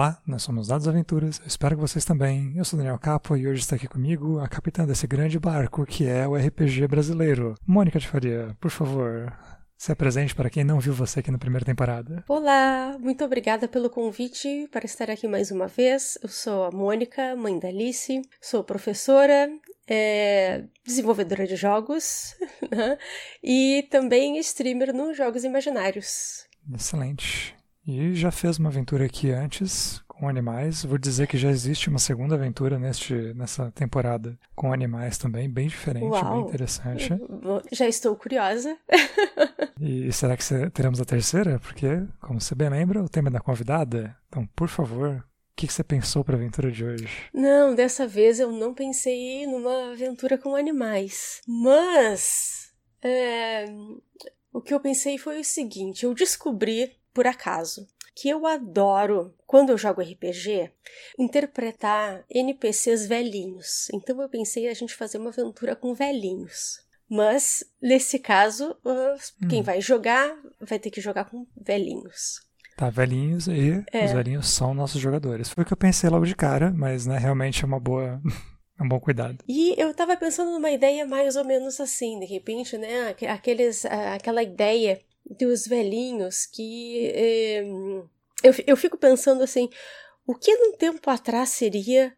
Olá, nós somos Dados Aventuras, eu espero que vocês também. Eu sou Daniel Capo e hoje está aqui comigo a capitã desse grande barco que é o RPG brasileiro. Mônica de Faria, por favor, se apresente para quem não viu você aqui na primeira temporada. Olá, muito obrigada pelo convite para estar aqui mais uma vez. Eu sou a Mônica, mãe da Alice, sou professora, é, desenvolvedora de jogos né? e também streamer nos Jogos Imaginários. Excelente. E já fez uma aventura aqui antes com animais. Vou dizer que já existe uma segunda aventura neste, nessa temporada com animais também, bem diferente, Uau. bem interessante. Já estou curiosa. e será que teremos a terceira? Porque, como você bem lembra, o tema é da convidada. Então, por favor, o que você pensou para a aventura de hoje? Não, dessa vez eu não pensei numa aventura com animais. Mas. É, o que eu pensei foi o seguinte: eu descobri por acaso, que eu adoro, quando eu jogo RPG, interpretar NPCs velhinhos. Então eu pensei a gente fazer uma aventura com velhinhos. Mas, nesse caso, uh, quem hum. vai jogar vai ter que jogar com velhinhos. Tá, velhinhos e é. os velhinhos são nossos jogadores. Foi o que eu pensei logo de cara, mas né, realmente é uma boa. É um bom cuidado. E eu tava pensando numa ideia mais ou menos assim, de repente, né? Aqueles, aquela ideia dos velhinhos que eh, eu, eu fico pensando assim, o que num tempo atrás seria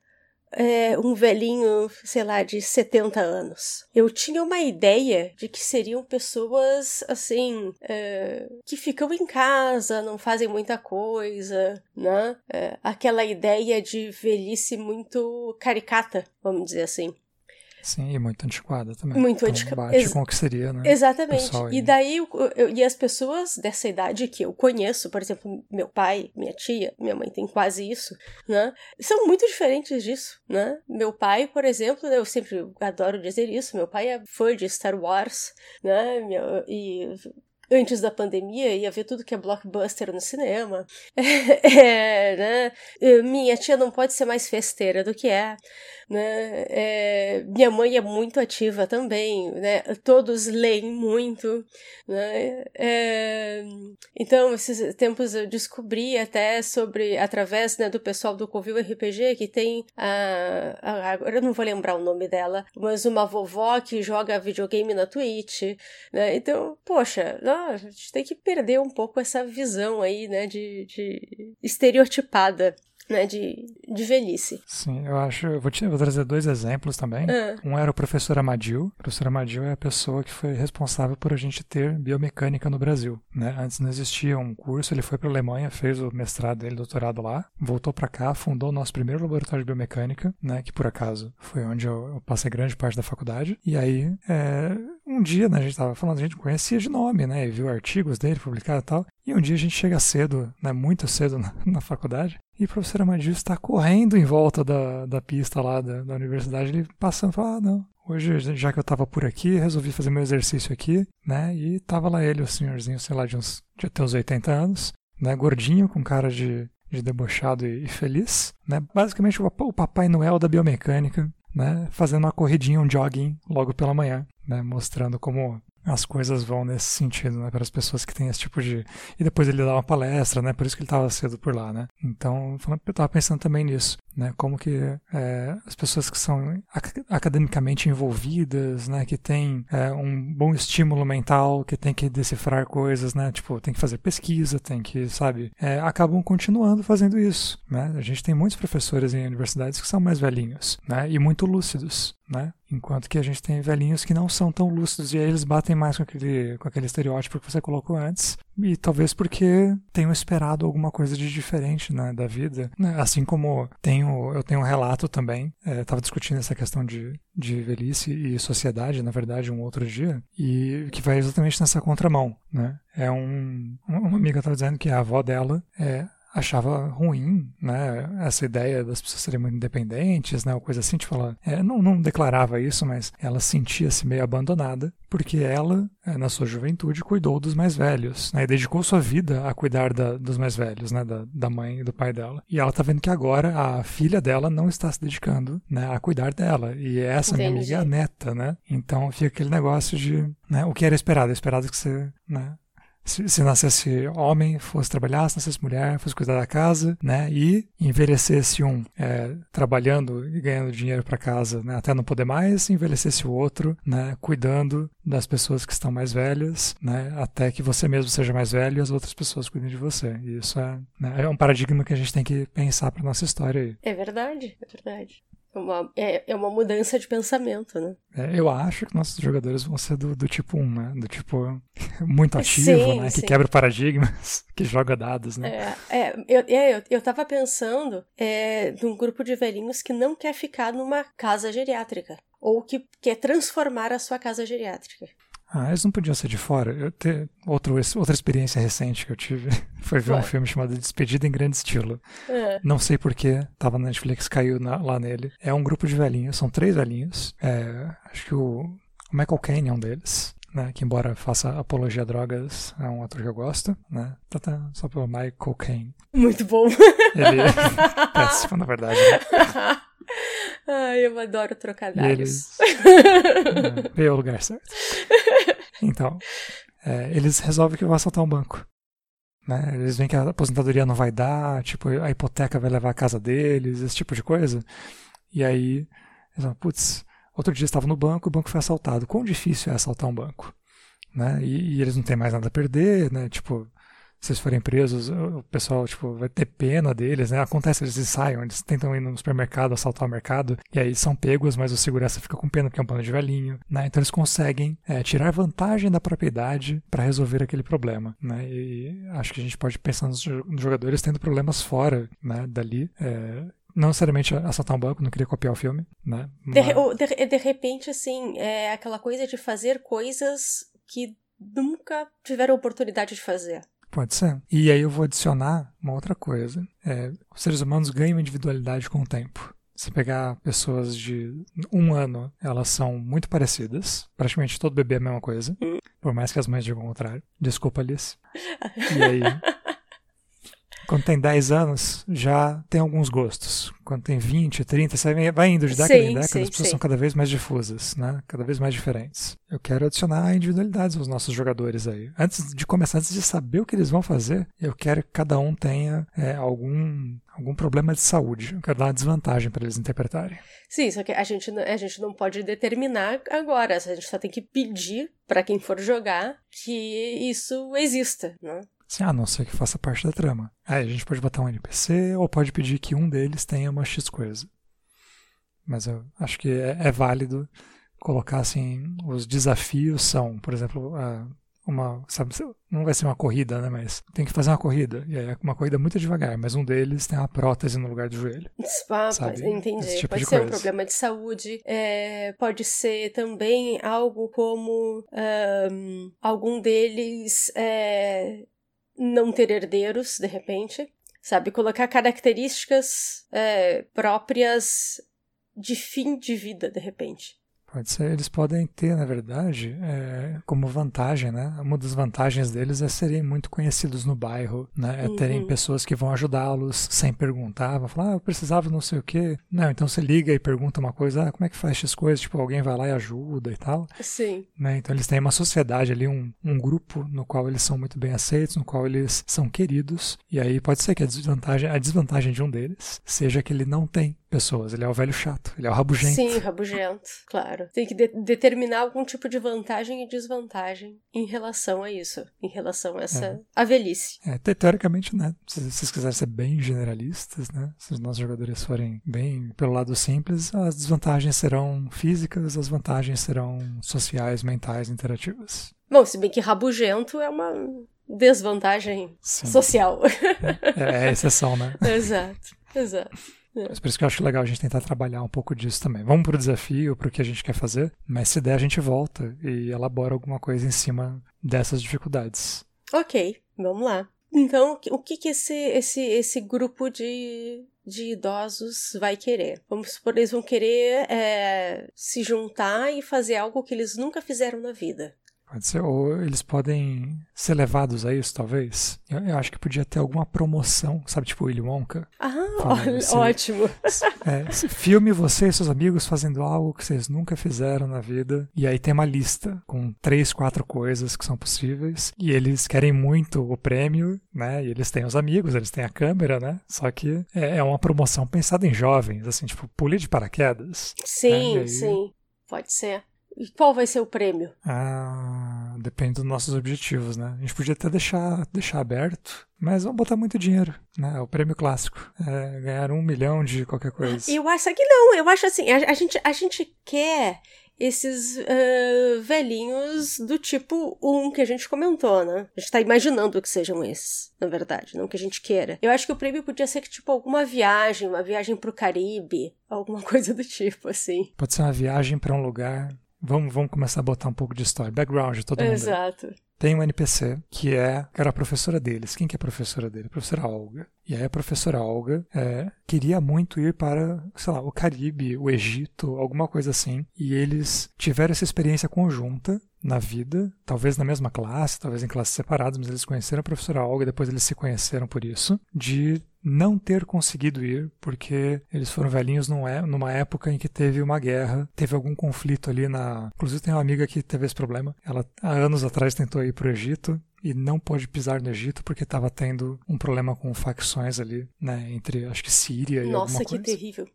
é, um velhinho, sei lá, de 70 anos. Eu tinha uma ideia de que seriam pessoas, assim, é, que ficam em casa, não fazem muita coisa, né? É, aquela ideia de velhice muito caricata, vamos dizer assim. Sim, e muito antiquada também. Muito então, antiquada. Bate Ex com o que seria, né? Exatamente. E daí, eu, eu, e as pessoas dessa idade que eu conheço, por exemplo, meu pai, minha tia, minha mãe tem quase isso, né? São muito diferentes disso, né? Meu pai, por exemplo, eu sempre adoro dizer isso, meu pai é fã de Star Wars, né? E antes da pandemia, ia ver tudo que é blockbuster no cinema. é, né? Minha tia não pode ser mais festeira do que é. Né? É, minha mãe é muito ativa também, né? Todos leem muito, né? É, então, esses tempos eu descobri até sobre, através né, do pessoal do Covil RPG, que tem a, a, agora eu não vou lembrar o nome dela, mas uma vovó que joga videogame na Twitch, né? Então, poxa, não, a gente tem que perder um pouco essa visão aí, né, de, de estereotipada né, de, de velhice. Sim, eu acho. Eu vou, te, eu vou trazer dois exemplos também. Ah. Um era o professor Amadil. O professor Amadil é a pessoa que foi responsável por a gente ter biomecânica no Brasil. Né? Antes não existia um curso, ele foi para a Alemanha, fez o mestrado dele, doutorado lá, voltou para cá, fundou o nosso primeiro laboratório de biomecânica, né, que por acaso foi onde eu, eu passei grande parte da faculdade. E aí, é, um dia, né, a gente estava falando, a gente conhecia de nome, né, e viu artigos dele publicados e tal. E um dia a gente chega cedo, né, muito cedo na, na faculdade, e o professor Amadil está correndo em volta da, da pista lá da, da universidade, ele passando, fala, ah, não, hoje já que eu estava por aqui, resolvi fazer meu exercício aqui, né, e tava lá ele, o senhorzinho, sei lá, de uns, de até uns 80 anos, né, gordinho, com cara de, de debochado e, e feliz, né, basicamente o, o Papai Noel da biomecânica, né, fazendo uma corridinha, um jogging logo pela manhã, né, mostrando como as coisas vão nesse sentido, né, para as pessoas que têm esse tipo de. E depois ele dá uma palestra, né, por isso que ele estava cedo por lá, né. Então, eu estava pensando também nisso, né, como que é, as pessoas que são academicamente envolvidas, né, que têm é, um bom estímulo mental, que tem que decifrar coisas, né, tipo, tem que fazer pesquisa, tem que, sabe, é, acabam continuando fazendo isso, né. A gente tem muitos professores em universidades que são mais velhinhos, né, e muito lúcidos, né? Enquanto que a gente tem velhinhos que não são tão lúcidos e aí eles batem mais com aquele, com aquele estereótipo que você colocou antes. E talvez porque tenham esperado alguma coisa de diferente né, da vida. Né? Assim como tenho, eu tenho um relato também, estava é, discutindo essa questão de, de velhice e sociedade, na verdade, um outro dia, e que vai exatamente nessa contramão. Né? É um, uma amiga estava dizendo que a avó dela é achava ruim, né, essa ideia das pessoas serem muito independentes, né, ou coisa assim, tipo, ela é, não, não declarava isso, mas ela sentia-se meio abandonada, porque ela, é, na sua juventude, cuidou dos mais velhos, né, e dedicou sua vida a cuidar da, dos mais velhos, né, da, da mãe e do pai dela. E ela tá vendo que agora a filha dela não está se dedicando, né, a cuidar dela, e essa Entendi. minha amiga é a neta, né, então fica aquele negócio de, né, o que era esperado, esperado que você, né, se, se, nascesse homem, fosse trabalhar, se nascesse mulher, fosse cuidar da casa, né? E envelhecesse um é, trabalhando e ganhando dinheiro para casa, né? Até não poder mais, envelhecesse o outro, né? Cuidando das pessoas que estão mais velhas, né? Até que você mesmo seja mais velho e as outras pessoas cuidem de você. E isso é, né? é um paradigma que a gente tem que pensar para nossa história aí. É verdade, é verdade. É uma, é, é uma mudança de pensamento, né? É, eu acho que nossos jogadores vão ser do, do tipo 1, né? Do tipo muito ativo, sim, né? Sim. Que quebra paradigmas, que joga dados, né? É, é eu, é, eu, eu tava pensando é, num grupo de velhinhos que não quer ficar numa casa geriátrica. Ou que quer transformar a sua casa geriátrica. Ah, eles não podiam ser de fora. Eu te... Outro, outra experiência recente que eu tive foi ver um filme chamado Despedida em Grande Estilo. É. Não sei porquê, tava na Netflix, caiu na, lá nele. É um grupo de velhinhos, são três velhinhos. É, acho que o, o Michael Caine é um deles. Né, que embora faça apologia a drogas, é um ator que eu gosto, né? Tá, tá, só pelo Michael Caine. Muito bom. Ele é péssimo, na verdade. Né? Ai, eu adoro trocadilhos. Eles... é, o lugar certo. Então, é, eles resolvem que vão assaltar um banco. Né? Eles veem que a aposentadoria não vai dar, tipo, a hipoteca vai levar a casa deles, esse tipo de coisa. E aí, eles falam, putz, outro dia estavam no banco, o banco foi assaltado. Quão difícil é assaltar um banco? Né? E, e, eles não têm mais nada a perder, né? Tipo, se eles forem presos, o pessoal tipo, vai ter pena deles, né? Acontece, eles ensaiam, eles tentam ir no supermercado, assaltar o mercado, e aí são pegos, mas o segurança fica com pena porque é um pano de velhinho, né? Então eles conseguem é, tirar vantagem da propriedade para resolver aquele problema, né? E acho que a gente pode pensar nos jogadores tendo problemas fora, né? Dali, é, não necessariamente assaltar um banco, não queria copiar o filme, né? Mas... De, de, de, repente, assim, é aquela coisa de fazer coisas que nunca tiveram oportunidade de fazer. Pode ser. E aí eu vou adicionar uma outra coisa. É, os seres humanos ganham individualidade com o tempo. Se pegar pessoas de um ano, elas são muito parecidas. Praticamente todo bebê é a mesma coisa. Por mais que as mães digam o contrário. Desculpa, Alice. E aí, quando tem 10 anos, já tem alguns gostos. Quando tem 20, 30, você vai indo de década sim, em década, sim, as pessoas sim. são cada vez mais difusas, né? Cada vez mais diferentes. Eu quero adicionar individualidades aos nossos jogadores aí. Antes de começar, antes de saber o que eles vão fazer, eu quero que cada um tenha é, algum algum problema de saúde. Eu quero dar uma desvantagem para eles interpretarem. Sim, só que a gente, a gente não pode determinar agora. A gente só tem que pedir para quem for jogar que isso exista, né? Assim, a não ser que faça parte da trama. Aí a gente pode botar um NPC ou pode pedir que um deles tenha uma X coisa. Mas eu acho que é, é válido colocar assim, os desafios são, por exemplo, uma, sabe, não vai ser uma corrida, né, mas tem que fazer uma corrida, e aí é uma corrida muito devagar, mas um deles tem uma prótese no lugar do joelho. Ah, sabe? entendi. Tipo pode ser coisa. um problema de saúde, é, pode ser também algo como um, algum deles é, não ter herdeiros, de repente, sabe? Colocar características é, próprias de fim de vida, de repente. Pode ser, eles podem ter, na verdade, é, como vantagem, né? Uma das vantagens deles é serem muito conhecidos no bairro, né? É uhum. terem pessoas que vão ajudá-los sem perguntar, vão falar, ah, eu precisava não sei o quê. Não, então você liga e pergunta uma coisa, ah, como é que faz essas coisas? Tipo, alguém vai lá e ajuda e tal. Sim. Né? Então eles têm uma sociedade ali, um, um grupo no qual eles são muito bem aceitos, no qual eles são queridos. E aí pode ser que a desvantagem, a desvantagem de um deles seja que ele não tem pessoas. Ele é o velho chato, ele é o rabugento. Sim, rabugento, claro. Tem que de determinar algum tipo de vantagem e desvantagem em relação a isso, em relação a essa é. a velhice. É, teoricamente, né? Se vocês quiserem ser bem generalistas, né? Se os nossos jogadores forem bem pelo lado simples, as desvantagens serão físicas, as vantagens serão sociais, mentais, interativas. Bom, se bem que rabugento é uma desvantagem Sim. social. É, é a exceção, né? exato, exato. É. Mas por isso que eu acho legal a gente tentar trabalhar um pouco disso também. Vamos pro desafio, pro que a gente quer fazer, mas se der a gente volta e elabora alguma coisa em cima dessas dificuldades. Ok, vamos lá. Então, o que que esse, esse, esse grupo de, de idosos vai querer? Vamos supor, eles vão querer é, se juntar e fazer algo que eles nunca fizeram na vida. Pode ser, ou eles podem ser levados a isso, talvez. Eu, eu acho que podia ter alguma promoção, sabe, tipo Willy Wonka. Ah, olha, ótimo. É, filme você e seus amigos fazendo algo que vocês nunca fizeram na vida, e aí tem uma lista com três, quatro coisas que são possíveis, e eles querem muito o prêmio, né, e eles têm os amigos, eles têm a câmera, né, só que é, é uma promoção pensada em jovens, assim, tipo, pule de paraquedas. Sim, né, aí... sim, pode ser. E qual vai ser o prêmio? Ah, depende dos nossos objetivos, né? A gente podia até deixar, deixar aberto, mas vamos botar muito dinheiro, né? O prêmio clássico. É ganhar um milhão de qualquer coisa. Eu acho que não, eu acho assim, a, a gente, a gente quer esses uh, velhinhos do tipo 1 que a gente comentou, né? A gente tá imaginando que sejam esses, na verdade, não que a gente queira. Eu acho que o prêmio podia ser que, tipo, alguma viagem, uma viagem pro Caribe, alguma coisa do tipo, assim. Pode ser uma viagem para um lugar Vamos, vamos começar a botar um pouco de história. Background de todo mundo. Exato. Tem um NPC que é, que era a professora deles. Quem que é a professora dele? A professora Olga. E aí a professora Olga é, queria muito ir para, sei lá, o Caribe, o Egito, alguma coisa assim. E eles tiveram essa experiência conjunta na vida, talvez na mesma classe, talvez em classes separadas, mas eles conheceram a professora Olga e depois eles se conheceram por isso, de não ter conseguido ir, porque eles foram velhinhos é, numa época em que teve uma guerra, teve algum conflito ali na. Inclusive, tem uma amiga que teve esse problema. Ela, há anos atrás, tentou ir para o Egito e não pôde pisar no Egito porque estava tendo um problema com facções ali, né, entre acho que Síria e Nossa, alguma coisa. Nossa, que terrível.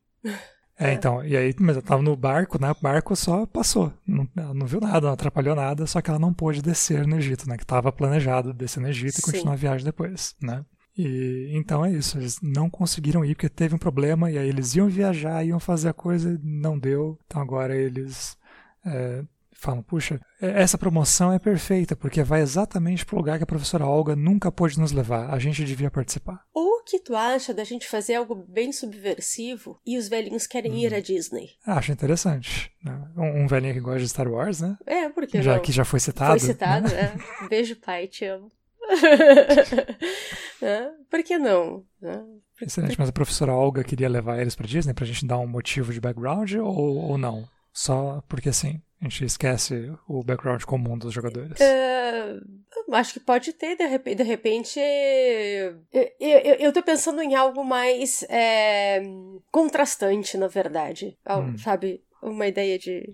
É, então, e aí, mas eu tava no barco, né? O barco só passou. Não, ela não viu nada, não atrapalhou nada, só que ela não pôde descer no Egito, né? Que tava planejado descer no Egito e continuar a viagem depois, né? E então é isso, eles não conseguiram ir porque teve um problema e aí eles iam viajar, iam fazer a coisa, não deu. Então agora eles é, falam: puxa, essa promoção é perfeita porque vai exatamente para o lugar que a professora Olga nunca pôde nos levar. A gente devia participar. O que tu acha da gente fazer algo bem subversivo e os velhinhos querem hum. ir à Disney? Acho interessante. Né? Um, um, velhinho que gosta de Star Wars, né? É, porque já não? que já foi citado. Foi citado, né? é. Beijo, pai, te amo. Por que não? Excelente, mas a professora Olga queria levar eles para Disney pra gente dar um motivo de background ou, ou não? Só porque assim, a gente esquece o background comum dos jogadores. Uh, acho que pode ter, de repente. De repente eu, eu, eu tô pensando em algo mais é, contrastante, na verdade. Hum. Sabe? Uma ideia de,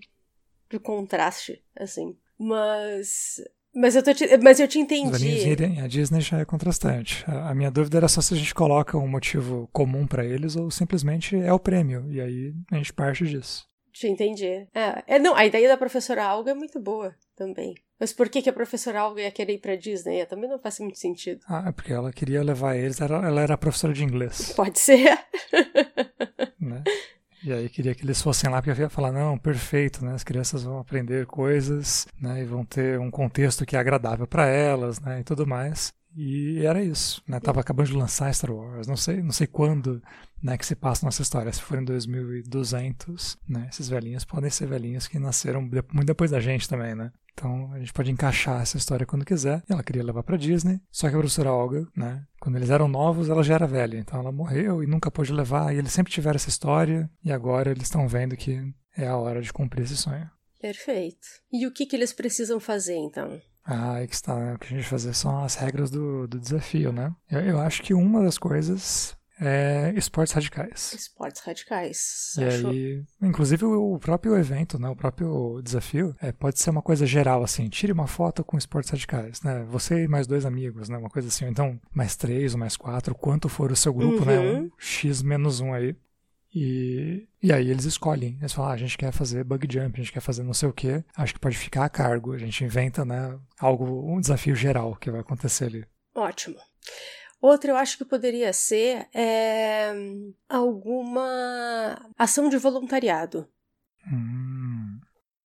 de contraste, assim. Mas mas eu, te, mas eu te entendi. Irem, a Disney já é contrastante. A, a, minha dúvida era só se a gente coloca um motivo comum para eles ou simplesmente é o prêmio. E aí a gente parte disso. Te entendi. É, é, não, a ideia da professora Alga é muito boa também. Mas por que, que a professora Alga ia querer ir pra Disney? É, também não faz muito sentido. Ah, é porque ela queria levar eles, ela, ela era professora de inglês. Pode ser. né? E aí queria que eles fossem lá, porque eu ia falar, não, perfeito, né? As crianças vão aprender coisas, né? E vão ter um contexto que é agradável para elas, né? E tudo mais. E era isso, né? Tava acabando de lançar Star Wars, não sei, não sei quando, né, que se passa nossa história. Se for em 2200, né? Esses velhinhos podem ser velhinhos que nasceram muito depois da gente também, né? Então a gente pode encaixar essa história quando quiser. Ela queria levar para Disney, só que a professora Olga, né, quando eles eram novos, ela já era velha, então ela morreu e nunca pôde levar. E eles sempre tiveram essa história e agora eles estão vendo que é a hora de cumprir esse sonho. Perfeito. E o que que eles precisam fazer então? Ah, aí que está, né? O que a gente fazer são as regras do, do desafio, né? Eu, eu acho que uma das coisas é esportes radicais. Esportes radicais. E acho... aí, inclusive o próprio evento, né, o próprio desafio, é, pode ser uma coisa geral, assim, tire uma foto com esportes radicais, né, você e mais dois amigos, né, uma coisa assim, então mais três ou mais quatro, quanto for o seu grupo, né, uhum. né, um x menos um aí. E, e aí eles escolhem, eles falam, ah, a gente quer fazer bug jump, a gente quer fazer não sei o que, acho que pode ficar a cargo, a gente inventa, né, algo, um desafio geral que vai acontecer ali. Ótimo. Outra eu acho que poderia ser é, alguma ação de voluntariado. Hum,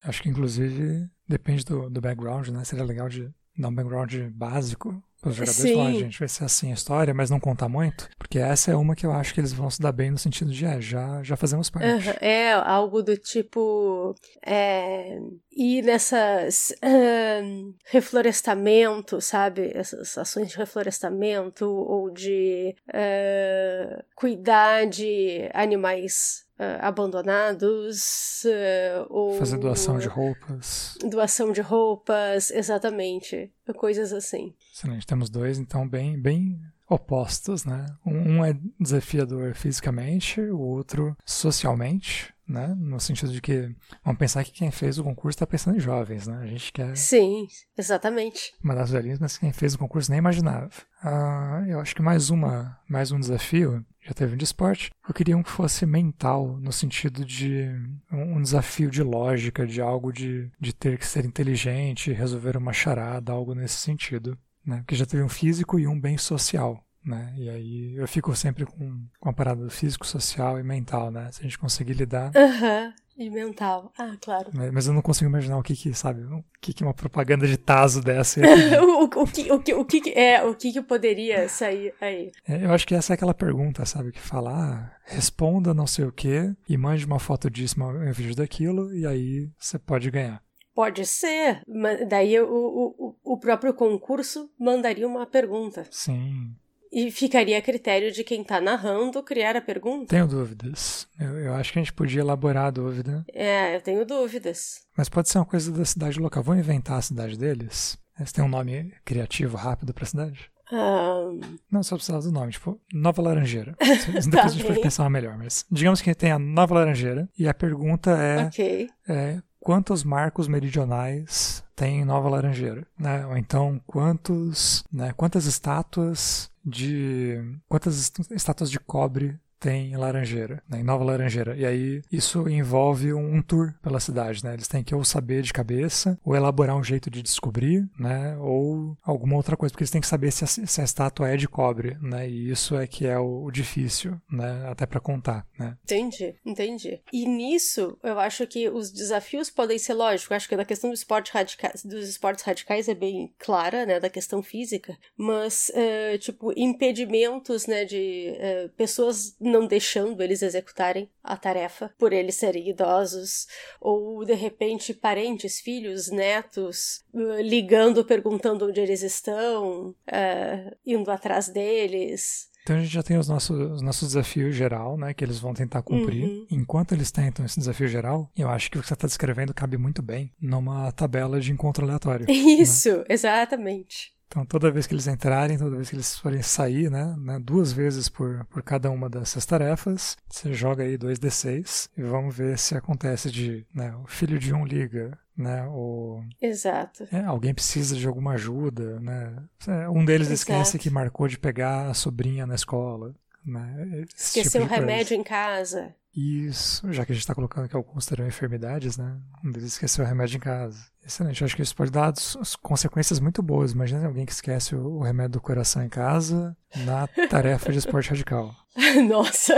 acho que inclusive depende do, do background, né? Seria legal de dar um background básico Os jogadores falam, a gente vai ser assim a história, mas não contar muito, porque essa é uma que eu acho que eles vão se dar bem no sentido de, é, já, já fazemos parte. Uhum, é, algo do tipo, é, ir nessas uh, reflorestamento, sabe? Essas ações de reflorestamento ou de uh, cuidar de animais uh, abandonados uh, ou fazer doação de roupas doação de roupas exatamente coisas assim excelente temos dois então bem bem opostos né um é desafiador fisicamente o outro socialmente né? No sentido de que vamos pensar que quem fez o concurso está pensando em jovens, né? A gente quer. Sim, exatamente. Mandar os velhinhos, mas quem fez o concurso nem imaginava. Ah, eu acho que mais uma, mais um desafio já teve um de esporte. Eu queria um que fosse mental, no sentido de um, desafio de lógica, de algo de, de ter que ser inteligente, resolver uma charada, algo nesse sentido. Né? Porque já teve um físico e um bem social né? E aí eu fico sempre com, com a parada do físico, social e mental, né? Se a gente conseguir lidar. Aham. Uhum. E mental. Ah, claro. Mas eu não consigo imaginar o que que, sabe, o que que uma propaganda de Taso dessa o, o, que, o, que, o que é, o que que poderia sair aí? É, eu acho que essa é aquela pergunta, sabe, que fala, ah, responda não sei o que e mande uma foto disso, um vídeo daquilo e aí você pode ganhar. Pode ser, mas daí o, o, o próprio concurso mandaria uma pergunta. Sim. E ficaria a critério de quem está narrando criar a pergunta? Tenho dúvidas. Eu, eu, acho que a gente podia elaborar a dúvida. É, eu tenho dúvidas. Mas pode ser uma coisa da cidade local. Vão inventar a cidade deles? Eles têm um nome criativo, rápido para a cidade? Um... Não, só precisava do nome, tipo, Nova Laranjeira. Depois tá a gente pode pensar melhor, mas digamos que tem a Nova Laranjeira e a pergunta é, okay. é quantos marcos meridionais tem Nova Laranjeira, né? Ou então quantos, né, quantas estátuas de quantas estátuas de cobre tem Laranjeira, né, em Nova Laranjeira. E aí isso envolve um, um, tour pela cidade, né? Eles têm que ou saber de cabeça, ou elaborar um jeito de descobrir, né? Ou alguma outra coisa, porque eles têm que saber se a, se a estátua é de cobre, né? E isso é que é o, o difícil, né? Até para contar, né? Entendi, entendi. E nisso, eu acho que os desafios podem ser lógicos. Acho que da questão do esporte radicais, dos esportes radicais é bem clara, né? Da questão física, mas, uh, tipo, impedimentos, né? De uh, pessoas não deixando eles executarem a tarefa por eles serem idosos, ou de repente parentes, filhos, netos uh, ligando, perguntando onde eles estão, uh, indo atrás deles. Então a gente já tem os nossos, os nossos desafios geral, né, que eles vão tentar cumprir. Uhum. Enquanto eles tentam esse desafio geral, eu acho que o que você está descrevendo cabe muito bem numa tabela de encontro aleatório. Né? Isso, né? exatamente. Então, toda vez que eles entrarem, toda vez que eles forem sair, né, né, duas vezes por, por cada uma dessas tarefas, você joga aí 2d6 e vamos ver se acontece de, né, o filho de um liga, né, o... Exato. É, alguém precisa de alguma ajuda, né, é, um deles Exato. esquece que marcou de pegar a sobrinha na escola, né, Esqueceu tipo o remédio em casa. Isso, já que a gente está colocando que alguns terão enfermidades, né? Um deles esqueceu o remédio em casa. Excelente, acho que isso pode dar consequências muito boas. Imagina alguém que esquece o remédio do coração em casa na tarefa de esporte radical. Nossa!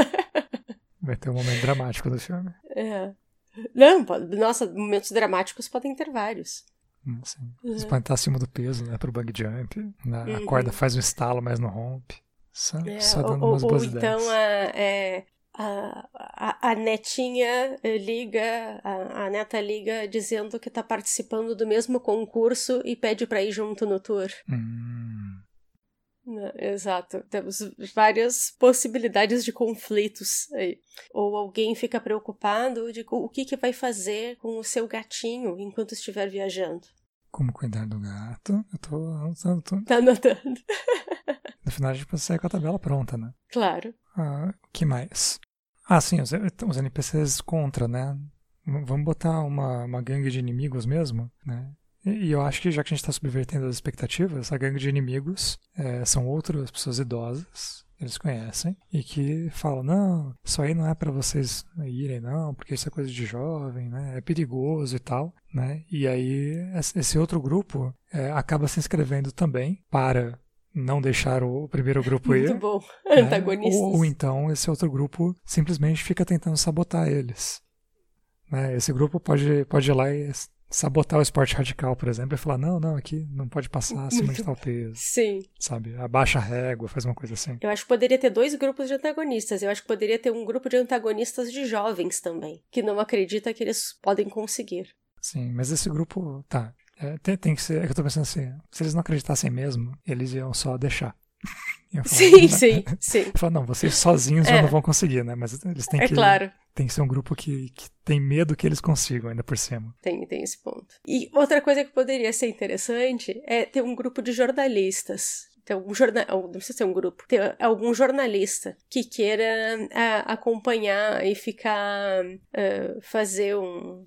Vai ter um momento dramático do filme. É. Não, nossa, momentos dramáticos podem ter vários. Hum, sim. Uhum. Estar acima do peso, né? Pro bug jump. Né? Uhum. A corda faz um estalo, mas não rompe. Só, é, só dando ou, umas boas ou então ideias. é, a, a, a, netinha liga, a, a, neta liga dizendo que está participando do mesmo concurso e pede para ir junto no tour. Hum. Né, exato. Temos várias possibilidades de conflitos aí. Ou alguém fica preocupado de o que, que vai fazer com o seu gatinho enquanto estiver viajando. Como cuidar do gato? Eu tô anotando. Tô... Tá anotando. No final a gente pode sair com a tabela pronta, né? Claro. Ah, o que mais? Ah, sim, os, os NPCs contra, né? Vamos botar uma, uma gangue de inimigos mesmo, né? E, e eu acho que já que a gente está subvertendo as expectativas, a gangue de inimigos é, são outras pessoas idosas, eles conhecem, e que falam, não, isso aí não é para vocês irem, não, porque isso é coisa de jovem, né? É perigoso e tal, né? E aí esse outro grupo é, acaba se inscrevendo também para não deixar o primeiro grupo ir. Muito bom. Né? Antagonistas. Ou, ou, então esse outro grupo simplesmente fica tentando sabotar eles. Né? Esse grupo pode, pode ir lá e sabotar o esporte radical, por exemplo, e falar, não, não, aqui não pode passar acima de tal peso. Sim. Sabe? Abaixa a régua, faz uma coisa assim. Eu acho que poderia ter dois grupos de antagonistas. Eu acho que poderia ter um grupo de antagonistas de jovens também, que não acredita que eles podem conseguir. Sim, mas esse grupo, tá, é, tem, tem, que ser. É que eu tô pensando assim, se eles não acreditassem mesmo, eles iam só deixar. Falo, sim, sim, sim. Eu falo, não, vocês sozinhos é. já não vão conseguir, né? Mas eles têm é que. Claro. Tem que ser um grupo que, que tem medo que eles consigam, ainda por cima. Tem, tem esse ponto. E outra coisa que poderia ser interessante é ter um grupo de jornalistas ter algum jornal, não precisa ser um grupo, ter algum jornalista que queira a, acompanhar e ficar, uh, fazer um,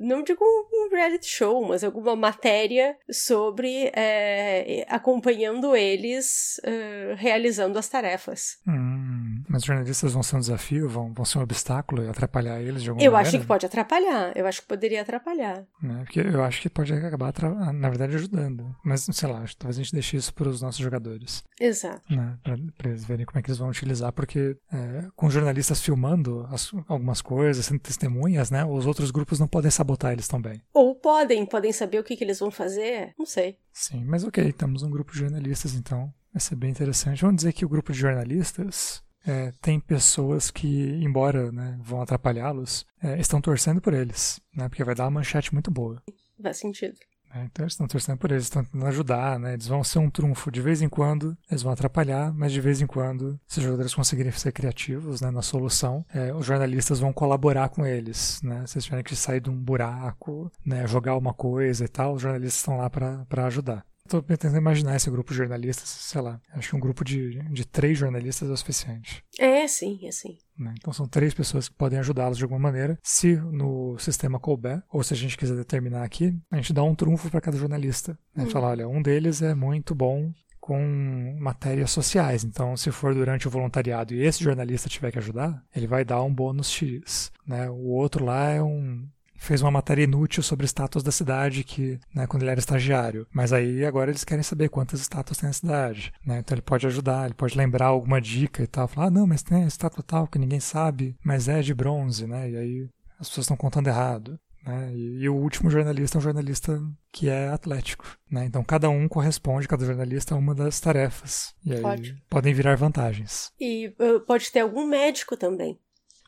não digo um reality show, mas alguma matéria sobre é, acompanhando eles uh, realizando as tarefas. Hum, mas os jornalistas vão ser um desafio, vão, vão ser um obstáculo e atrapalhar eles de alguma eu maneira? Eu acho que pode atrapalhar, eu acho que poderia atrapalhar. Né? Porque eu acho que pode acabar, na verdade, ajudando. Mas, sei lá, talvez a gente deixe isso para os nossos jogadores. Exato. Né? Para eles verem como é que eles vão utilizar, porque é, com jornalistas filmando as, algumas coisas, sendo testemunhas, né, os outros grupos não podem sabotar eles também. Ou podem, podem saber o que, que eles vão fazer, não sei. Sim, mas ok, temos um grupo de jornalistas então, vai ser bem interessante. Vamos dizer que o grupo de jornalistas é, tem pessoas que, embora né, vão atrapalhá-los, é, estão torcendo por eles, né, porque vai dar uma manchete muito boa. Faz sentido. É, então eles estão torcendo por eles, estão tentando ajudar, né? Eles vão ser um trunfo de vez em quando, eles vão atrapalhar, mas de vez em quando, se os jogadores conseguirem ser criativos né, na solução, é, os jornalistas vão colaborar com eles, né? Se eles tiverem que sair de um buraco, né, jogar uma coisa e tal, os jornalistas estão lá para ajudar. Estou tentando imaginar esse grupo de jornalistas, sei lá, acho que um grupo de, de três jornalistas é o suficiente. É, sim, é sim. Né? Então são três pessoas que podem ajudá-los de alguma maneira. Se no sistema couber, ou se a gente quiser determinar aqui, a gente dá um trunfo para cada jornalista. Né? Hum. Fala, olha, um deles é muito bom com matérias sociais. Então, se for durante o voluntariado e esse jornalista tiver que ajudar, ele vai dar um bônus X. Né? O outro lá é um fez uma matéria inútil sobre status da cidade que, né, quando ele era estagiário. Mas aí agora eles querem saber quantas estátuas tem na cidade, né? Então ele pode ajudar, ele pode lembrar alguma dica e tal, falar: "Ah, não, mas tem a estátua tal que ninguém sabe, mas é de bronze", né? E aí as pessoas estão contando errado. Né? E, e, o último jornalista é um jornalista que é atlético. Né? Então cada um corresponde, cada jornalista a uma das tarefas. E aí pode. podem virar vantagens. E uh, pode ter algum médico também.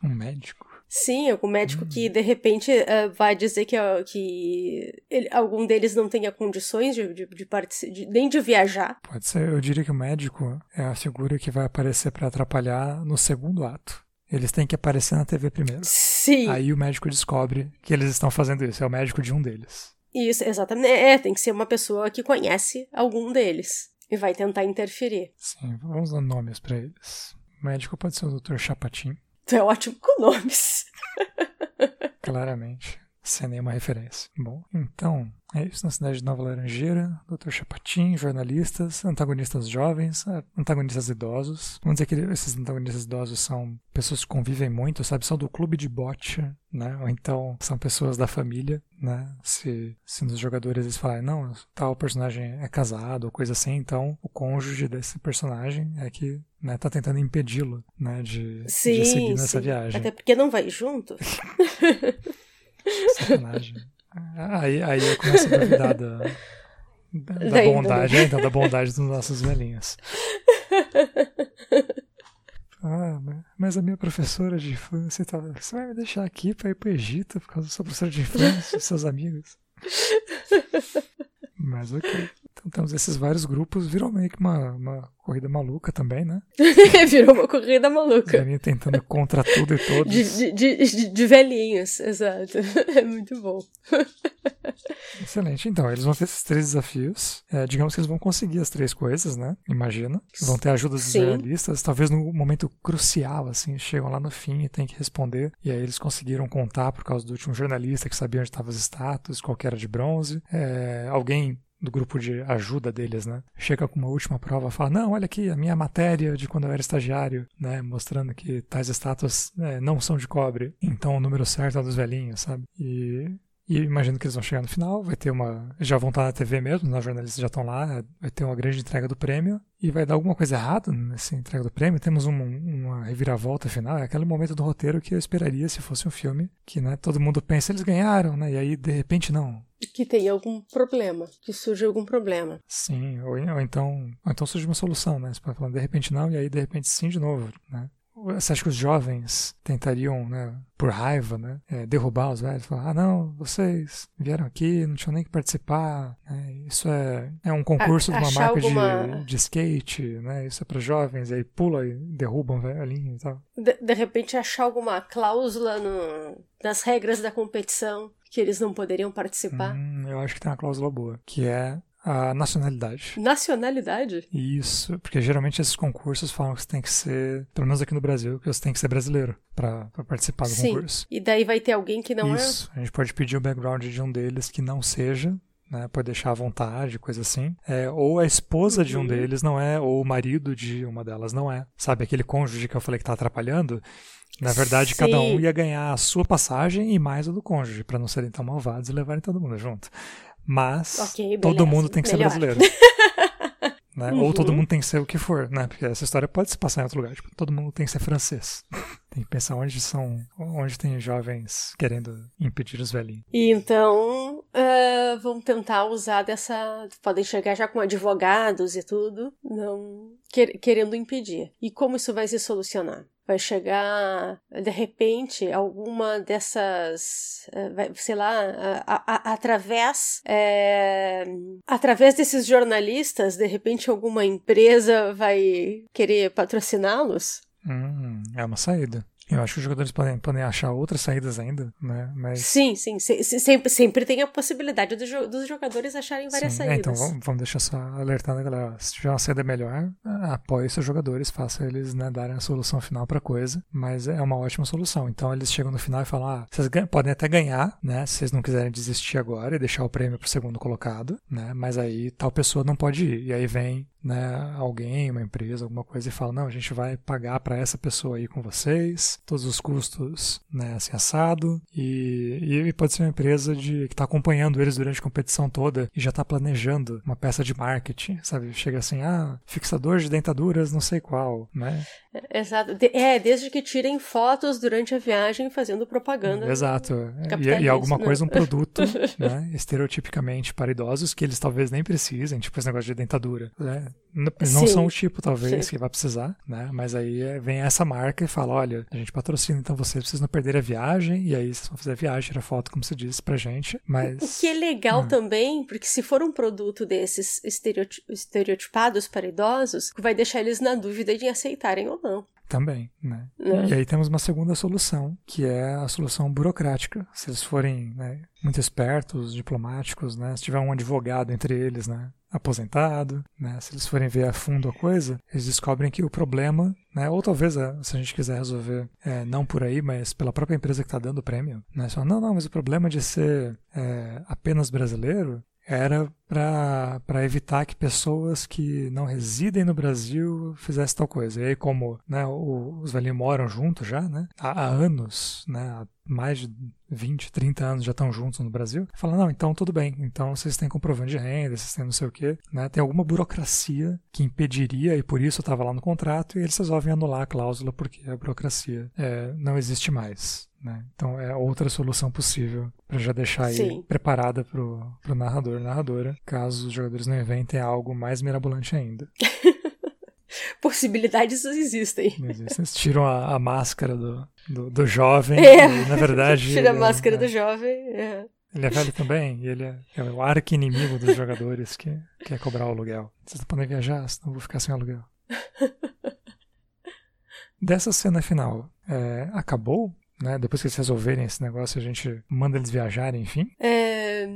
Um médico? Sim, algum médico hum. que de repente uh, vai dizer que, uh, que ele, algum deles não tenha condições de, de, de, de, nem de viajar. Pode ser, eu diria que o médico é a figura que vai aparecer para atrapalhar no segundo ato. Eles têm que aparecer na TV primeiro. Sim. Aí o médico descobre que eles estão fazendo isso, é o médico de um deles. Isso, exatamente. É, tem que ser uma pessoa que conhece algum deles e vai tentar interferir. Sim, vamos dar nomes para eles. O médico pode ser o Dr. Chapatin. Tu é ótimo com nomes. Claramente. Sem nenhuma referência. Bom, então, é isso na cidade de Nova Laranjeira. Dr. Chapatin, jornalistas, antagonistas jovens, é, antagonistas idosos. Vamos dizer que esses antagonistas idosos são pessoas que convivem muito, sabe? São do clube de bote, né? Ou então são pessoas da família, né? Se, se nos jogadores eles falarem, não, tal personagem é casado ou coisa assim, então o cônjuge desse personagem é que né, tá tentando impedi-lo, né, de, sim, de seguir nessa sim. viagem. Até porque não vai junto. Sacanagem. Aí, aí eu começo a duvidar da, da, da bondade, é, então, da bondade dos nossos velhinhos. Ah, mas a minha professora de infância tá, você vai me deixar aqui para ir pro Egito por causa da sua professora de infância e seus amigos. Mas ok. Então temos esses vários grupos, virou meio que uma, uma corrida maluca também, né? virou uma corrida maluca. Velhinho tentando contra tudo e todos. De, de, de, de velhinhos, exato. É muito bom. Excelente. Então, eles vão ter esses três desafios. É, digamos que eles vão conseguir as três coisas, né? Imagina. Vão ter ajuda dos jornalistas. Talvez no momento crucial, assim, chegam lá no fim e tem que responder. E aí eles conseguiram contar por causa do último jornalista que sabia onde estavam os status, qual era de bronze. É, alguém do grupo de ajuda deles, né? Chega com uma última prova, fala: Não, olha aqui a minha matéria de quando eu era estagiário, né? Mostrando que tais estátuas né, não são de cobre, então o número certo é dos velhinhos, sabe? E, E imagino que eles vão chegar no final, vai ter uma. Já vão estar na TV mesmo, os jornalistas já estão lá, vai ter uma grande entrega do prêmio e vai dar alguma coisa errada nessa entrega do prêmio. Temos um, uma reviravolta final, é aquele momento do roteiro que eu esperaria se fosse um filme, que né, todo mundo pensa, eles ganharam, né? E aí, de repente, não. Que tem algum problema, que surge algum problema. Sim, ou, ou então, ou então surge uma solução, né? Você pode falar, de repente não, e aí de repente sim de novo, né? Você acha que os jovens tentariam, né, por raiva, né, é, derrubar os velhos? Falar, ah, não, vocês vieram aqui, não tinham nem que participar. Né, isso é, é um concurso a, de uma marca alguma... de, de skate, né? Isso é para jovens, e aí pula e derrubam velhinho e tal. De, de repente achar alguma cláusula no, nas regras da competição que eles não poderiam participar? Hum, eu acho que tem uma cláusula boa, que é a nacionalidade. Nacionalidade? Isso, porque geralmente esses concursos falam que você tem que ser, pelo menos aqui no Brasil, que você tem que ser brasileiro para participar do Sim. concurso. E daí vai ter alguém que não Isso. é? Isso, a gente pode pedir o background de um deles que não seja, né, pode deixar à vontade, coisa assim. É, ou a esposa uhum. de um uhum. deles não é, ou o marido de uma delas não é. Sabe aquele cônjuge que eu falei que tá atrapalhando? Na verdade, Sim. cada um ia ganhar a sua passagem e mais a do cônjuge, para não serem tão malvados e levarem todo mundo junto. Mas okay, todo mundo tem que Melhor. ser brasileiro. né? Uhum. Ou todo mundo tem que ser o que for, né? Porque essa história pode se passar em outro lugar. Tipo, todo mundo tem que ser francês. tem que pensar onde são, onde tem jovens querendo impedir os velhinhos. E então uh, vão tentar usar dessa. Podem chegar já com advogados e tudo, não quer, querendo impedir. E como isso vai se solucionar? Vai chegar de repente alguma dessas, eh, sei lá, a, a, através é, através desses jornalistas, de repente alguma empresa vai querer patrociná-los? Hum, é uma saída. Eu acho que os jogadores podem, podem achar outras saídas ainda, né? Mas... Sim, sim. Se, se, sempre, sempre tem a possibilidade do jo dos jogadores acharem várias sim, saídas. É, então vamos, vamos, deixar só alertando a galera. Se tiver uma saída melhor, apoie seus jogadores, faça eles né, darem a solução final pra coisa. Mas é uma ótima solução. Então eles chegam no final e falam: ah, vocês podem até ganhar, né? Se vocês não quiserem desistir agora e deixar o prêmio pro segundo colocado, né? Mas aí tal pessoa não pode ir. E aí vem né, alguém, uma empresa, alguma coisa e fala: não, a gente vai pagar para essa pessoa aí com vocês, todos os custos né, assim, assado. E, e pode ser uma empresa de, que está acompanhando eles durante a competição toda e já está planejando uma peça de marketing, sabe? Chega assim: ah, fixador de dentaduras, não sei qual, né? Exato. É, desde que tirem fotos durante a viagem fazendo propaganda. Exato. E, e, alguma coisa, um produto, né, estereotipicamente para idosos que eles talvez nem precisem, tipo esse negócio de dentadura. Né? Não Sim. são o tipo, talvez, Sim. que vai precisar, né? Mas aí é, vem essa marca e fala: olha, a gente patrocina, então vocês precisam não perder a viagem, e aí vocês vão fazer a viagem, tirar foto, como você disse, pra gente. Mas. O que é legal hum. também, porque se for um produto desses estereotipados para idosos, vai deixar eles na dúvida de aceitarem ou não. Também, né? É. E aí temos uma segunda solução, que é a solução burocrática. Se eles forem né, muito espertos, diplomáticos, né? Se tiver um advogado entre eles, né? Aposentado, né? Se eles forem ver a fundo a coisa, eles descobrem que o problema, né? Ou talvez, é, se a gente quiser resolver, é, não por aí, mas pela própria empresa que está dando o prêmio, né? Só, não, não, mas o problema de ser é, apenas brasileiro era para evitar que pessoas que não residem no Brasil fizessem tal coisa. E aí, como né, os velhinhos moram juntos já, né, há, há anos, né, há mais de 20, 30 anos já estão juntos no Brasil, fala, não, então tudo bem, então vocês têm comprovante de renda, vocês têm não sei o quê, né, tem alguma burocracia que impediria, e por isso estava lá no contrato, e eles resolvem anular a cláusula porque a burocracia é, não existe mais. Né? Então é outra solução possível para já deixar aí preparada pro, pro narrador, narradora, caso os jogadores não inventem algo mais mirabolante ainda. Possibilidades existem. Existem. Eles tiram a, a máscara do, do, do jovem. É. E, na verdade. Tira a máscara é, do jovem. É. Ele é velho também, e ele é, é o arco inimigo dos jogadores que quer cobrar o aluguel. Vocês não podem viajar, senão eu vou ficar sem aluguel. Dessa cena final, é, acabou né? Depois que eles resolverem esse negócio, a gente manda eles viajarem, enfim? É,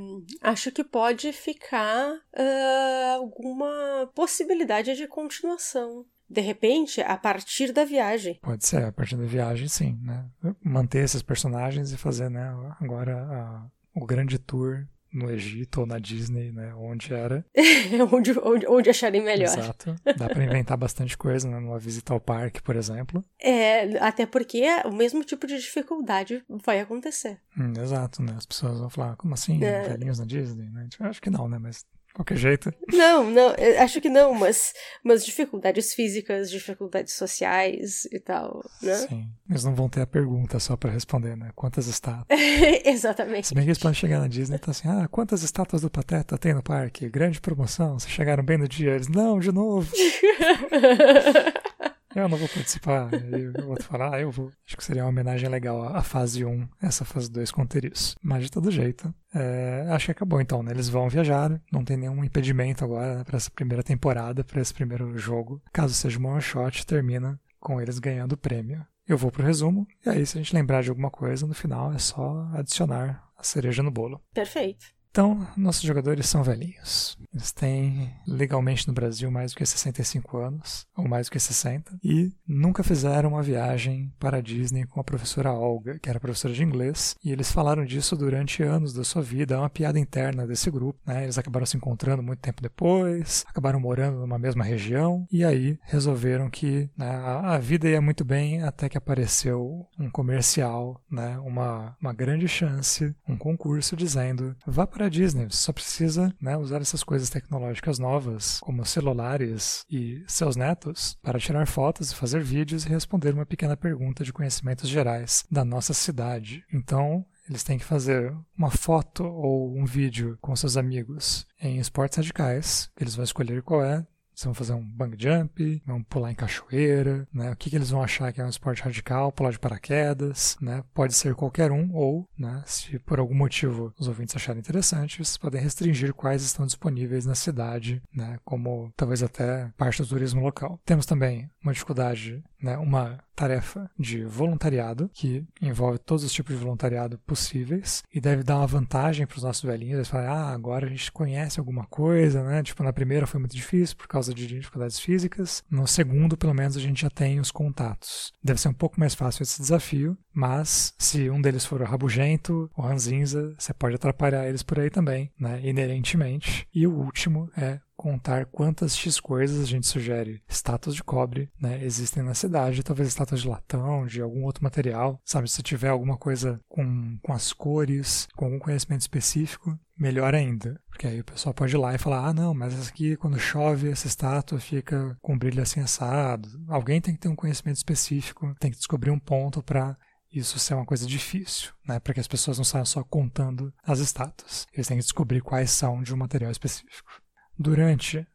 acho que pode ficar uh, alguma possibilidade de continuação. De repente, a partir da viagem. Pode ser, a partir da viagem, sim, né? Manter esses personagens e fazer, né, agora a, o grande tour no Egito ou na Disney, né? Onde era. onde, onde, onde acharem melhor. Exato. Dá para inventar bastante coisa, né? Numa visita ao parque, por exemplo. É, até porque o mesmo tipo de dificuldade vai acontecer. Hum, exato, né? As pessoas vão falar, como assim? É. Velhinhos na Disney, né? Eu acho que não, né? Mas qualquer jeito. Não, não, acho que não, mas, mas dificuldades físicas, dificuldades sociais e tal, né? Sim, eles não vão ter a pergunta só para responder, né? Quantas estátuas? Exatamente. Se bem que eles podem chegar na Disney e tá assim, ah, quantas estátuas do Pateta tem no parque? Grande promoção, vocês chegaram bem no dia. Eles, não, de novo. Eu não vou participar. Eu vou falar, ah, eu vou. Acho que seria uma homenagem legal à fase 1, essa fase 2 conter isso. Mas de todo jeito, é, acho que acabou então, né? Eles vão viajar, não tem nenhum impedimento agora né, para essa primeira temporada, para esse primeiro jogo. Caso seja uma one shot, termina com eles ganhando o prêmio. Eu vou pro resumo, e aí se a gente lembrar de alguma coisa, no final é só adicionar a cereja no bolo. Perfeito. Então, nossos jogadores são velhinhos. Eles têm legalmente no Brasil mais do que 65 anos, ou mais do que 60, e nunca fizeram uma viagem para a Disney com a professora Olga, que era professora de inglês, e eles falaram disso durante anos da sua vida. É uma piada interna desse grupo, né? Eles acabaram se encontrando muito tempo depois, acabaram morando numa mesma região, e aí resolveram que né, a, vida ia muito bem até que apareceu um comercial, né? Uma, uma grande chance, um concurso dizendo: vá para para a Disney. Você só precisa né, usar essas coisas tecnológicas novas, como celulares e seus netos, para tirar fotos e fazer vídeos e responder uma pequena pergunta de conhecimentos gerais da nossa cidade. Então, eles têm que fazer uma foto ou um vídeo com seus amigos em esportes radicais, eles vão escolher qual é, se vão fazer um bang jump, vão pular em cachoeira, né? O que, que eles vão achar que é um esporte radical, pular de paraquedas, né? Pode ser qualquer um, ou, né, se por algum motivo os ouvintes acharem interessante, vocês podem restringir quais estão disponíveis na cidade, né? Como talvez até parte do turismo local. Temos também uma dificuldade, né? Uma tarefa de voluntariado, que envolve todos os tipos de voluntariado possíveis, e deve dar uma vantagem para os nossos velhinhos. Eles falam, ah, agora a gente conhece alguma coisa, né? Tipo, na primeira foi muito difícil por causa de dificuldades físicas. No segundo, pelo menos, a gente já tem os contatos. Deve ser um pouco mais fácil esse desafio, mas se um deles for o rabugento, o ranzinza, você pode atrapalhar eles por aí também, né? Inerentemente. E o último é contar quantas X coisas a gente sugere estátuas de cobre né, existem na cidade, talvez estátuas de latão, de algum outro material, sabe? Se tiver alguma coisa com, com as cores, com algum conhecimento específico, melhor ainda. Porque aí o pessoal pode ir lá e falar: ah, não, mas essa aqui, quando chove, essa estátua fica com brilho assim assado. Alguém tem que ter um conhecimento específico, tem que descobrir um ponto para isso ser uma coisa difícil, né? Para que as pessoas não saiam só contando as estátuas. Eles têm que descobrir quais são de um material específico. Durante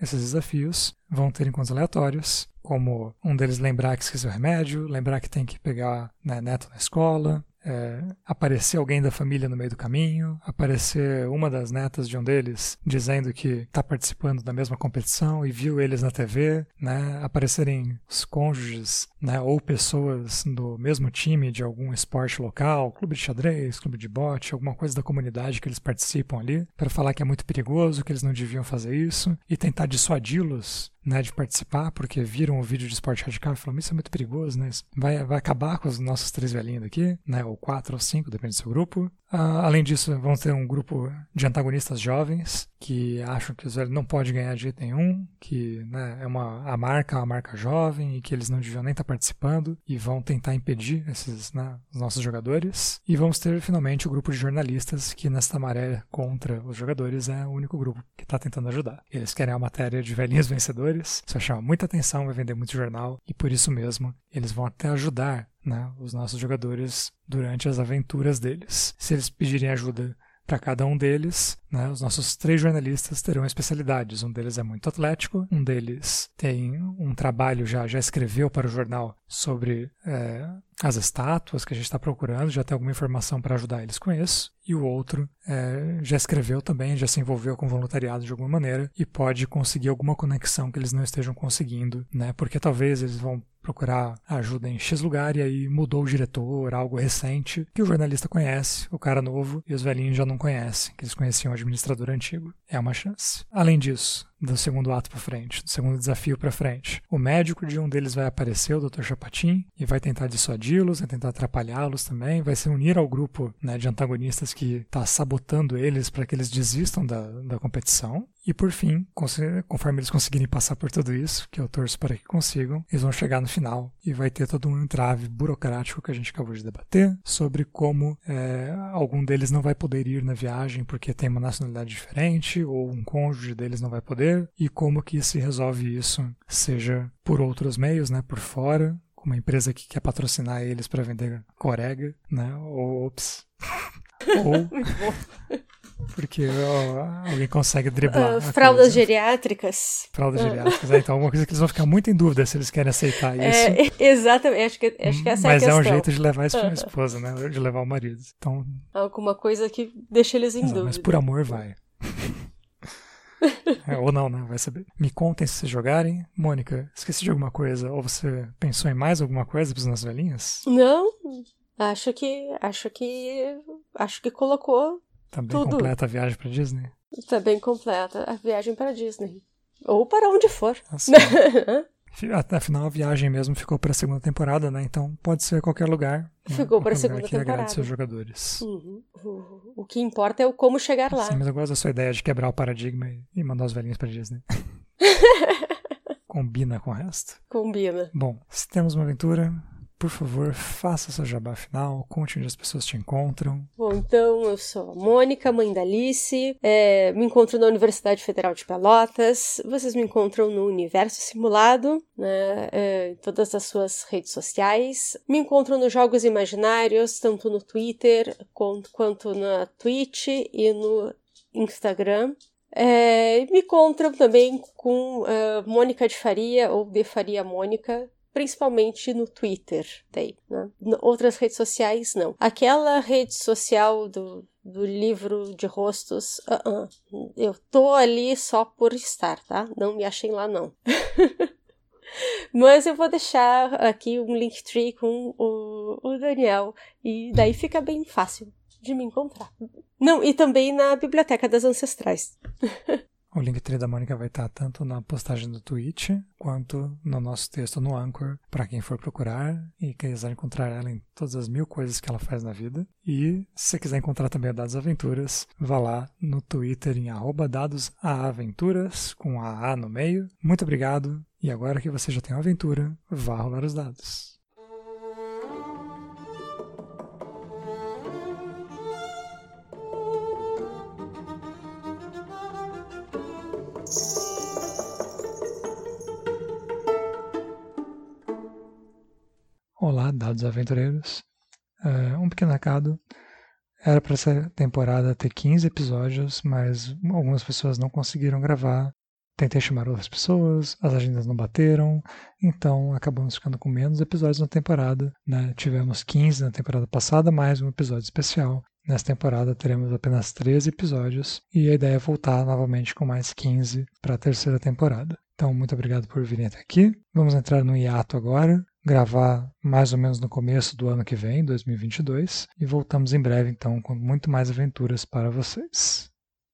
esses desafios, vão ter encontros aleatórios, como um deles lembrar que esqueceu o remédio, lembrar que tem que pegar né, neto na escola, é, aparecer alguém da família no meio do caminho, aparecer uma das netas de um deles dizendo que está participando da mesma competição e viu eles na TV, né? aparecerem os cônjuges né? ou pessoas do mesmo time de algum esporte local, clube de xadrez, clube de bote, alguma coisa da comunidade que eles participam ali, para falar que é muito perigoso, que eles não deviam fazer isso e tentar dissuadi-los né, de participar, porque viram o vídeo de esporte radical e falaram, isso é muito perigoso, né? Vai, vai acabar com os nossos três velhinhos daqui, né? Ou quatro ou cinco, depende do seu grupo. Uh, além disso, vamos ter um grupo de antagonistas jovens que acham que os velhos não podem ganhar de jeito nenhum, que né, é uma, a marca é uma marca jovem e que eles não deviam nem estar participando e vão tentar impedir esses né, os nossos jogadores. E vamos ter finalmente o grupo de jornalistas que nesta maré contra os jogadores é o único grupo que está tentando ajudar. Eles querem a matéria de velhinhos vencedores, isso vai chamar muita atenção, vai vender muito jornal e por isso mesmo eles vão até ajudar né, os nossos jogadores durante as aventuras deles. Se eles pedirem ajuda para cada um deles, né, os nossos três jornalistas terão especialidades. Um deles é muito atlético, um deles tem um trabalho já, já escreveu para o jornal sobre é, as estátuas que a gente está procurando, já tem alguma informação para ajudar eles com isso. E o outro é, já escreveu também, já se envolveu com voluntariado de alguma maneira e pode conseguir alguma conexão que eles não estejam conseguindo, né? Porque talvez eles vão procurar ajuda em X lugar e aí mudou o diretor, algo recente, que o jornalista conhece, o cara novo, e os velhinhos já não conhecem, que eles conheciam o administrador antigo. É uma chance. Além disso, do segundo ato para frente, do segundo desafio para frente. O médico de um deles vai aparecer, o Dr. Chapatin, e vai tentar dissuadi-los, vai tentar atrapalhá-los também, vai se unir ao grupo né, de antagonistas que está sabotando eles para que eles desistam da, da competição. E por fim, conforme eles conseguirem passar por tudo isso, que eu torço para que consigam, eles vão chegar no final e vai ter todo um entrave burocrático que a gente acabou de debater sobre como é, algum deles não vai poder ir na viagem porque tem uma nacionalidade diferente ou um cônjuge deles não vai poder e como que se resolve isso, seja por outros meios, né, por fora, com uma empresa que quer patrocinar eles para vender corega, né, ou ops, ou porque ó, alguém consegue driblar. Uh, fraldas coisa. geriátricas. Fraldas uh. geriátricas. É, então, alguma coisa que eles vão ficar muito em dúvida se eles querem aceitar é, isso. É, exatamente. Acho que, acho que essa Mas é a questão. é um jeito de levar isso para a esposa, né? De levar o marido. Então, Alguma coisa que deixa eles em Exato, dúvida. Mas por amor vai. é, ou não, né? Vai saber. Me contem se vocês jogarem. Mônica, esqueci de alguma coisa? Ou você pensou em mais alguma coisa para as velhinhas? Não. Acho que. Acho que. Acho que colocou Tá bem Tudo. completa a viagem para Disney? Tá bem completa a viagem para Disney. Ou para onde for. Assim, afinal, a viagem mesmo ficou para a segunda temporada, né? Então pode ser qualquer lugar. Né? Ficou para a segunda que temporada. agrade seus jogadores. Uhum. O, o, que importa é o como chegar lá. Sim, mas eu gosto da sua ideia de quebrar o paradigma e mandar os velhinhos para Disney. Combina com o resto? Combina. Bom, se temos uma aventura, por favor, faça seu jabá final, conte onde as pessoas te encontram. Bom, então eu sou a Mônica, mãe da Alice, é, me encontro na Universidade Federal de Pelotas, vocês me encontram no Universo Simulado, né, é, em todas as suas redes sociais, me encontram nos Jogos Imaginários, tanto no Twitter quanto, quanto na Twitch e no Instagram. É, me encontram também com uh, Mônica de Faria ou de Faria Mônica principalmente no Twitter, tem, né? Outras redes sociais, não. Aquela rede social do, do livro de rostos, uh -uh. eu tô ali só por estar, tá? Não me achem lá, não. Mas eu vou deixar aqui um Linktree com o, o Daniel, e daí fica bem fácil de me encontrar. Não, e também na Biblioteca das Ancestrais. O link da Mônica vai estar tanto na postagem do Twitch quanto no nosso texto no Anchor, para quem for procurar e quiser encontrar ela em todas as mil coisas que ela faz na vida. E se quiser encontrar também a Dados Aventuras, vá lá no Twitter em dadosaventuras, com a A no meio. Muito obrigado, e agora que você já tem uma aventura, vá rolar os dados. Dados aventureiros. Uh, um pequeno recado. Era para essa temporada ter 15 episódios, mas algumas pessoas não conseguiram gravar. Tentei chamar outras pessoas, as agendas não bateram, então acabamos ficando com menos episódios na temporada. Né? Tivemos 15 na temporada passada, mais um episódio especial. Nessa temporada teremos apenas 13 episódios e a ideia é voltar novamente com mais 15 para a terceira temporada. Então, muito obrigado por virem até aqui. Vamos entrar no hiato agora gravar mais ou menos no começo do ano que vem, 2022, e voltamos em breve então com muito mais aventuras para vocês.